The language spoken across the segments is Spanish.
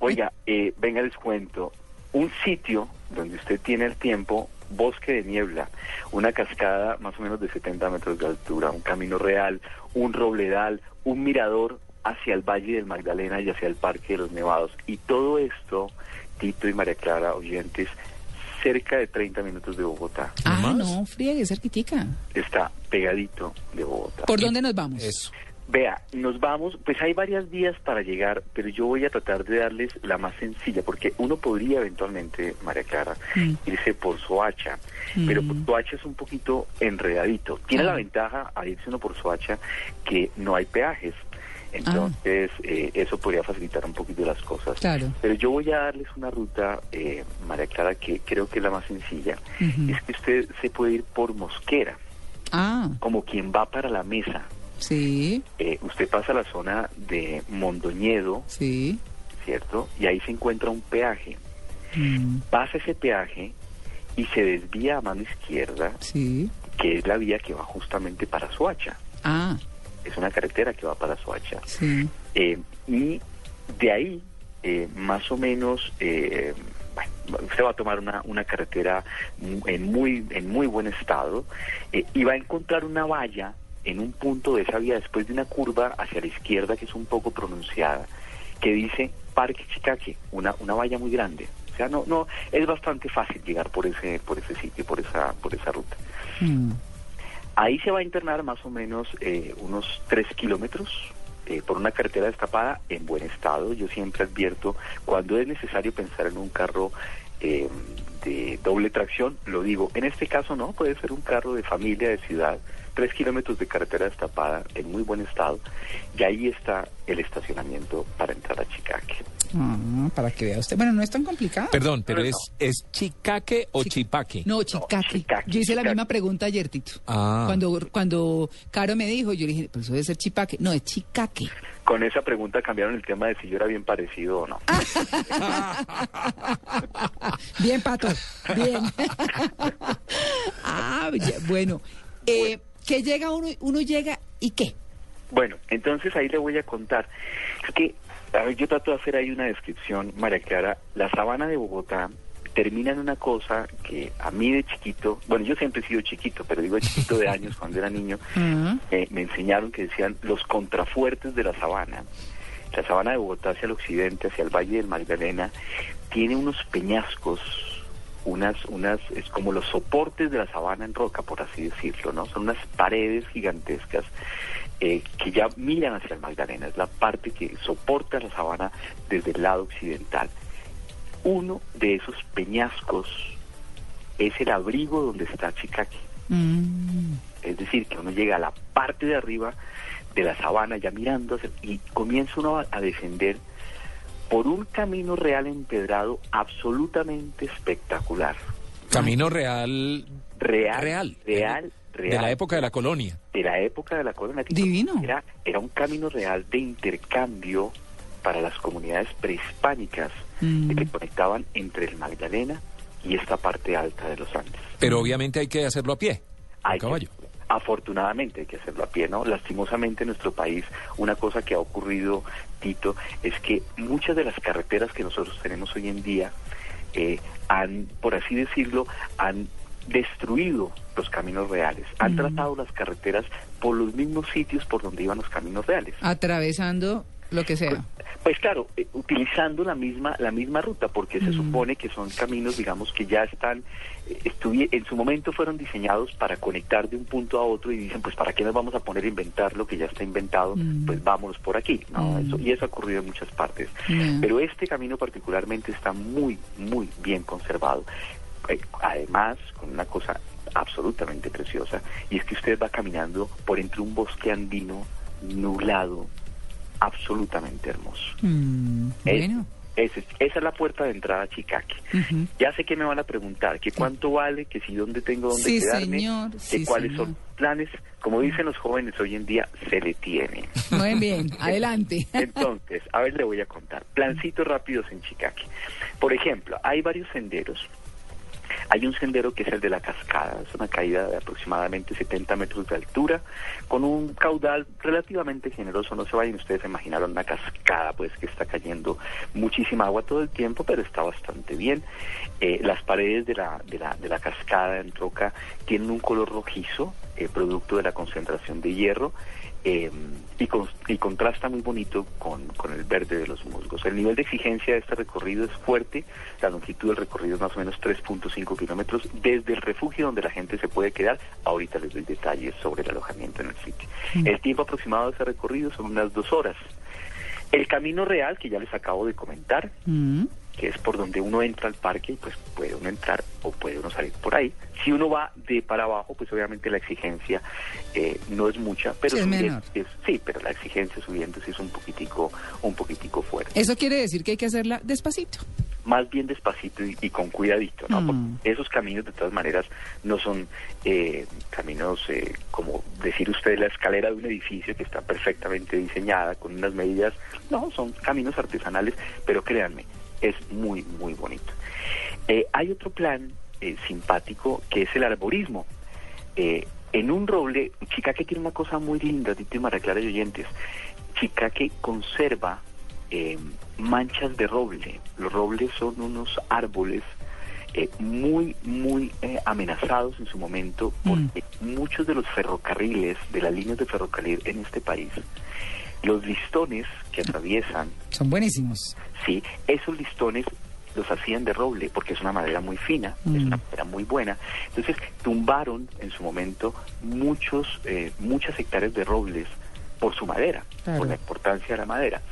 Oiga, eh, venga, les cuento. Un sitio donde usted tiene el tiempo, bosque de niebla, una cascada más o menos de 70 metros de altura, un camino real, un robledal, un mirador hacia el Valle del Magdalena y hacia el Parque de los Nevados. Y todo esto, Tito y María Clara, oyentes, cerca de 30 minutos de Bogotá. Ah, no, friegue, cerquitica. Está pegadito de Bogotá. ¿Por dónde nos vamos? Eso. Vea, nos vamos, pues hay varias vías para llegar, pero yo voy a tratar de darles la más sencilla, porque uno podría eventualmente, María Clara, Mm. irse por Soacha, pero por Soacha es un poquito enredadito. Tiene Ah. la ventaja a irse uno por Soacha que no hay peajes, entonces eh, eso podría facilitar un poquito las cosas. Claro. Pero yo voy a darles una ruta, eh, María Clara, que creo que es la más sencilla. Es que usted se puede ir por Mosquera, Ah, como quien va para la mesa. Sí, Eh, usted pasa a la zona de Mondoñedo, sí. ¿cierto? Y ahí se encuentra un peaje. Mm, Pasa ese peaje y se desvía a mano izquierda, sí. que es la vía que va justamente para Soacha. Ah, Es una carretera que va para Soacha. sí. Eh, y de ahí, eh, más o menos, eh, usted va a tomar una, una carretera en muy, en muy buen estado eh, y va a encontrar una valla en un punto de esa vía después de una curva hacia la izquierda que es un poco pronunciada, que dice Parque Chicaque, una, una valla muy grande. O sea, no, no, es bastante fácil llegar por ese, por ese sitio, por esa, por esa ruta. Mm, Ahí se va a internar más o menos eh, unos tres kilómetros eh, por una carretera destapada en buen estado. Yo siempre advierto cuando es necesario pensar en un carro eh, de doble tracción, lo digo. En este caso no, puede ser un carro de familia, de ciudad, tres kilómetros de carretera destapada en muy buen estado. Y ahí está el estacionamiento para entrar a Chicaque. Ah, para que vea usted. Bueno, no es tan complicado. Perdón, pero No, es, ¿es Chicaque o Chi- Chipaque? No, Chicaque. Chicaque, Yo hice la misma pregunta ayer, Tito. Ah. Cuando, cuando Caro me dijo, yo le dije, pues eso debe ser Chipaque. No, es Chicaque. Con esa pregunta cambiaron el tema de si yo era bien parecido o no. Bien, Pato. Bien. ah, ya, bueno. Eh, que llega uno, uno llega y qué. Bueno, entonces ahí le voy a contar. Es que, a ver, yo trato de hacer ahí una descripción, María Clara. La sabana de Bogotá termina en una cosa que a mí de chiquito, bueno, yo siempre he sido chiquito, pero digo chiquito de años, cuando era niño, eh, me enseñaron que decían los contrafuertes de la sabana. La sabana de Bogotá hacia el occidente, hacia el Valle del Magdalena, tiene unos peñascos, unas, unas, es como los soportes de la sabana en roca, por así decirlo, ¿no? Son unas paredes gigantescas eh, que ya miran hacia el Magdalena, es la parte que soporta la sabana desde el lado occidental. Uno de esos peñascos es el abrigo donde está Chicaque. mm, Es decir, que uno llega a la parte de arriba de la sabana ya mirando hacia- y comienza uno a, a descender por un camino real empedrado absolutamente espectacular. Camino real. Real, Real. real, real. De la época de la colonia. de la época de la colonia. Tito. Divino. Era, era un camino real de intercambio para las comunidades prehispánicas Mm. que conectaban entre el Magdalena y esta parte alta de los Andes. Pero obviamente hay que hacerlo a pie. A Hay que- caballo. afortunadamente hay que hacerlo a pie, ¿no? Lastimosamente en nuestro país una cosa que ha ocurrido, Tito, es que muchas de las carreteras que nosotros tenemos hoy en día eh, han, por así decirlo, han destruido los caminos reales, han tratado las carreteras por los mismos sitios por donde iban los caminos reales. atravesando lo que sea. Pues claro, eh, utilizando la misma la misma ruta, porque se Mm. supone que son caminos, digamos, que ya están, eh, en su momento fueron diseñados para conectar de un punto a otro y dicen, pues ¿para qué nos vamos a poner a inventar lo que ya está inventado? Mm. Pues vámonos por aquí, ¿no? Mm. Eso, y eso ha ocurrido en muchas partes. Pero este camino particularmente está muy, muy bien conservado. Eh, además, con una cosa absolutamente preciosa, y es que usted va caminando por entre un bosque andino nublado, absolutamente hermoso. Mm, Es- esa es la puerta de entrada a Chicaque. Ya sé que me van a preguntar que cuánto vale, que si dónde tengo dónde Sí, quedarme, señor, que sí, cuáles señor. son planes. Como dicen los jóvenes hoy en día, se le tiene. Muy bien, adelante. Entonces, a ver, le voy a contar. Plancitos rápidos en Chicaque. Por ejemplo, hay varios senderos. Hay un sendero que es el de la cascada, es una caída de aproximadamente 70 metros de altura, con un caudal relativamente generoso. No se vayan ustedes a imaginar una cascada, pues que está cayendo muchísima agua todo el tiempo, pero está bastante bien. Eh, las paredes de la, de, la, de la cascada en roca tienen un color rojizo, eh, producto de la concentración de hierro. Eh, y, con- y contrasta muy bonito con, con el verde de los musgos. El nivel de exigencia de este recorrido es fuerte, la longitud del recorrido es más o menos 3.5 kilómetros desde el refugio donde la gente se puede quedar. Ahorita les doy detalles sobre el alojamiento en el sitio. El tiempo aproximado de ese recorrido son unas dos horas. El camino real, que ya les acabo de comentar, Mm, que es por donde uno entra al parque y pues puede uno entrar o puede uno salir por ahí. Si uno va de para abajo, pues obviamente la exigencia eh, no es mucha, pero Sí, es subiendo menor. es- sí, pero la exigencia subiendo sí es un poquitico, un poquitico fuerte. Eso quiere decir que hay que hacerla despacito. Más bien despacito y, y con cuidadito, ¿no? Mm. Porque esos caminos de todas maneras no son eh, caminos eh, como decir usted la escalera de un edificio que está perfectamente diseñada con unas medidas, no, son caminos artesanales, pero créanme, es muy, muy bonito. Eh, hay otro plan eh, simpático que es el arborismo. Eh, en un roble, Chicaque tiene una cosa muy linda, Tito y Clara y oyentes. Chicaque conserva eh, manchas de roble. Los robles son unos árboles eh, muy, muy eh, amenazados en su momento porque muchos de los ferrocarriles, de las líneas de ferrocarril en este país, los listones que atraviesan Son buenísimos. Sí, esos listones los hacían de roble porque es una madera muy fina, es Mm. una madera muy buena. Entonces tumbaron en su momento muchos, eh, muchas hectáreas de robles por su madera, Claro. por la importancia de la madera.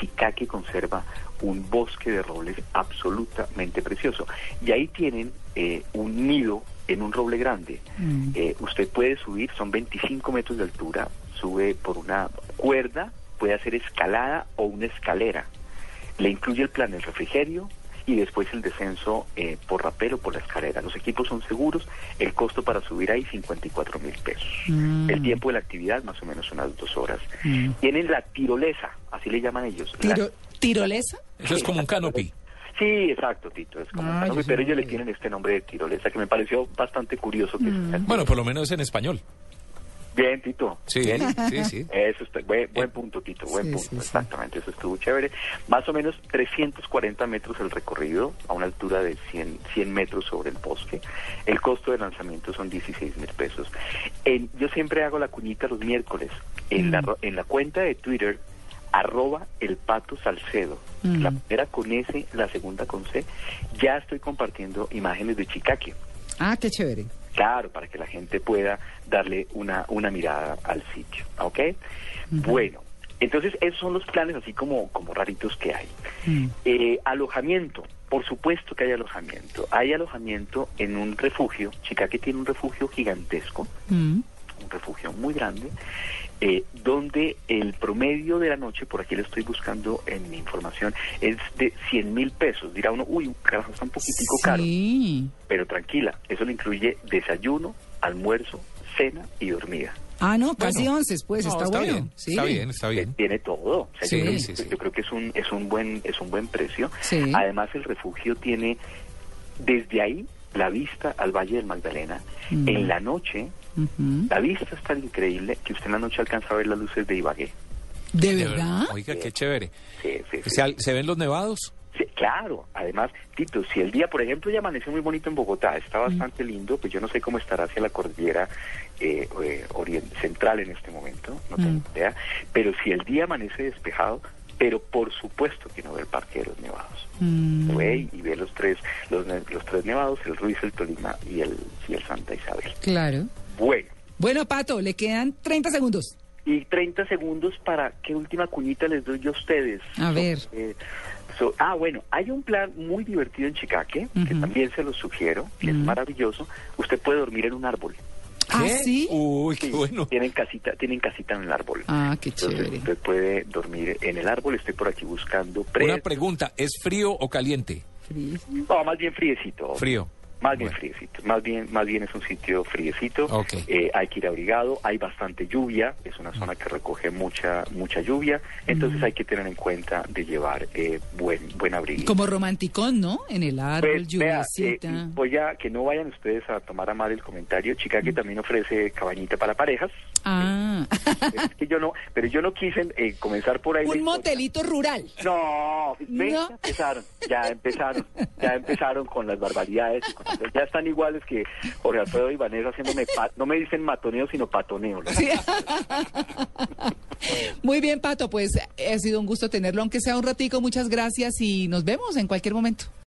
Chicaque conserva un bosque de robles absolutamente precioso. Y ahí tienen eh, un nido en un roble grande. Mm. Eh, usted puede subir, son 25 metros de altura, sube por una cuerda, puede hacer escalada o una escalera. Le incluye el plan el refrigerio y después el descenso eh, por rapel o por la escalera. Los equipos son seguros, el costo para subir ahí 54 mil pesos. Mm. El tiempo de la actividad más o menos unas dos horas. Mm. Tienen la tirolesa, así le llaman ellos. La- Tiro- ¿Tirolesa? Eso es como un canopy. Sí, exacto, Tito. Es como Ah, un canopy, yo sí pero ellos le tienen este nombre de tirolesa que me pareció bastante curioso. Que Mm. Bueno, por lo menos en español. Bien, Tito. Sí, Bien. sí, sí. Eso está, buen, buen punto, Tito, buen Sí, punto, sí, sí. exactamente, eso estuvo chévere. Más o menos 340 metros el recorrido, a una altura de 100, 100 metros sobre el bosque. El costo de lanzamiento son 16 mil pesos. En- yo siempre hago la cuñita los miércoles. En, la, Mm. en la cuenta de Twitter, arroba el pato salcedo, Mm. la primera con S, la segunda con C, ya estoy compartiendo imágenes de Chicaque. Ah, qué chévere. Claro, para que la gente pueda darle una, una mirada al sitio, ¿ok? Bueno, entonces esos son los planes así como, como raritos que hay. Mm. Eh, alojamiento, por supuesto que hay alojamiento. Hay alojamiento en un refugio, Chicaque tiene un refugio gigantesco, Mm. Un refugio muy grande, eh, donde el promedio de la noche, por aquí lo estoy buscando en mi información, es de 100 mil pesos. Dirá uno, uy, carajo, está un poquitico caro. Sí. Pero tranquila, eso le incluye desayuno, almuerzo, cena y dormida. Ah, no, casi Bueno. once, pues, No, está, está bueno. bien, Sí. está bien, está bien. Tiene todo. O sea, Sí, yo, creo, sí, sí. yo creo que es un es un buen es un buen precio. Sí. Además el refugio tiene desde ahí la vista al Valle del Magdalena. Mm. En la noche la vista es tan increíble que usted en la noche alcanza a ver las luces de Ibagué. ¿De verdad? Oiga, qué chévere. Sí, sí, sí. ¿Se, ven los nevados? Sí, claro, además, Tito, si el día, por ejemplo, ya amaneció muy bonito en Bogotá, está bastante lindo, pues yo no sé cómo estará hacia la cordillera eh, eh, central en este momento, no tengo Mm. idea, pero si el día amanece despejado, pero por supuesto que no ve el Parque de los Nevados. Mm. Ve y ve los tres, los, los tres nevados, el Ruiz, el Tolima y el, y el Santa Isabel. Claro. Bueno, Bueno, Pato, le quedan 30 segundos. y 30 segundos para qué última cuñita les doy yo a ustedes. A ver. Eh, So- ah, bueno, hay un plan muy divertido en Chicaque, que también se lo sugiero, que es maravilloso. Usted puede dormir en un árbol. ¿Ah, ¿Qué? sí? Uy, qué bueno. Tienen casita, tienen casita en el árbol. Ah, qué Entonces chévere. usted puede dormir en el árbol. Estoy por aquí buscando pre... Una pregunta, ¿es frío o caliente? Frío. No, más bien friecito. Frío. Más bien Bueno. friecito, más bien, más bien es un sitio friecito. Eh, hay que ir abrigado, hay bastante lluvia, es una zona que recoge mucha mucha lluvia, entonces hay que tener en cuenta de llevar eh, buen buen abrigo. Como romanticón, ¿no? En el árbol, Pues, vea, eh, lluviecita. voy a que no vayan ustedes a tomar a mal el comentario. Chicago también ofrece cabañita para parejas. Ah, es que yo no, pero yo no quise eh, comenzar por ahí. un historia. motelito rural. No, ya empezaron, ya empezaron, ya empezaron con las barbaridades. y con- ya están iguales que Jorge Alfredo y Vanessa haciéndome, pa- no me dicen matoneo, sino patoneo. ¿no? Sí. Muy bien, Pato, pues ha sido un gusto tenerlo, aunque sea un ratico. Muchas gracias y nos vemos en cualquier momento.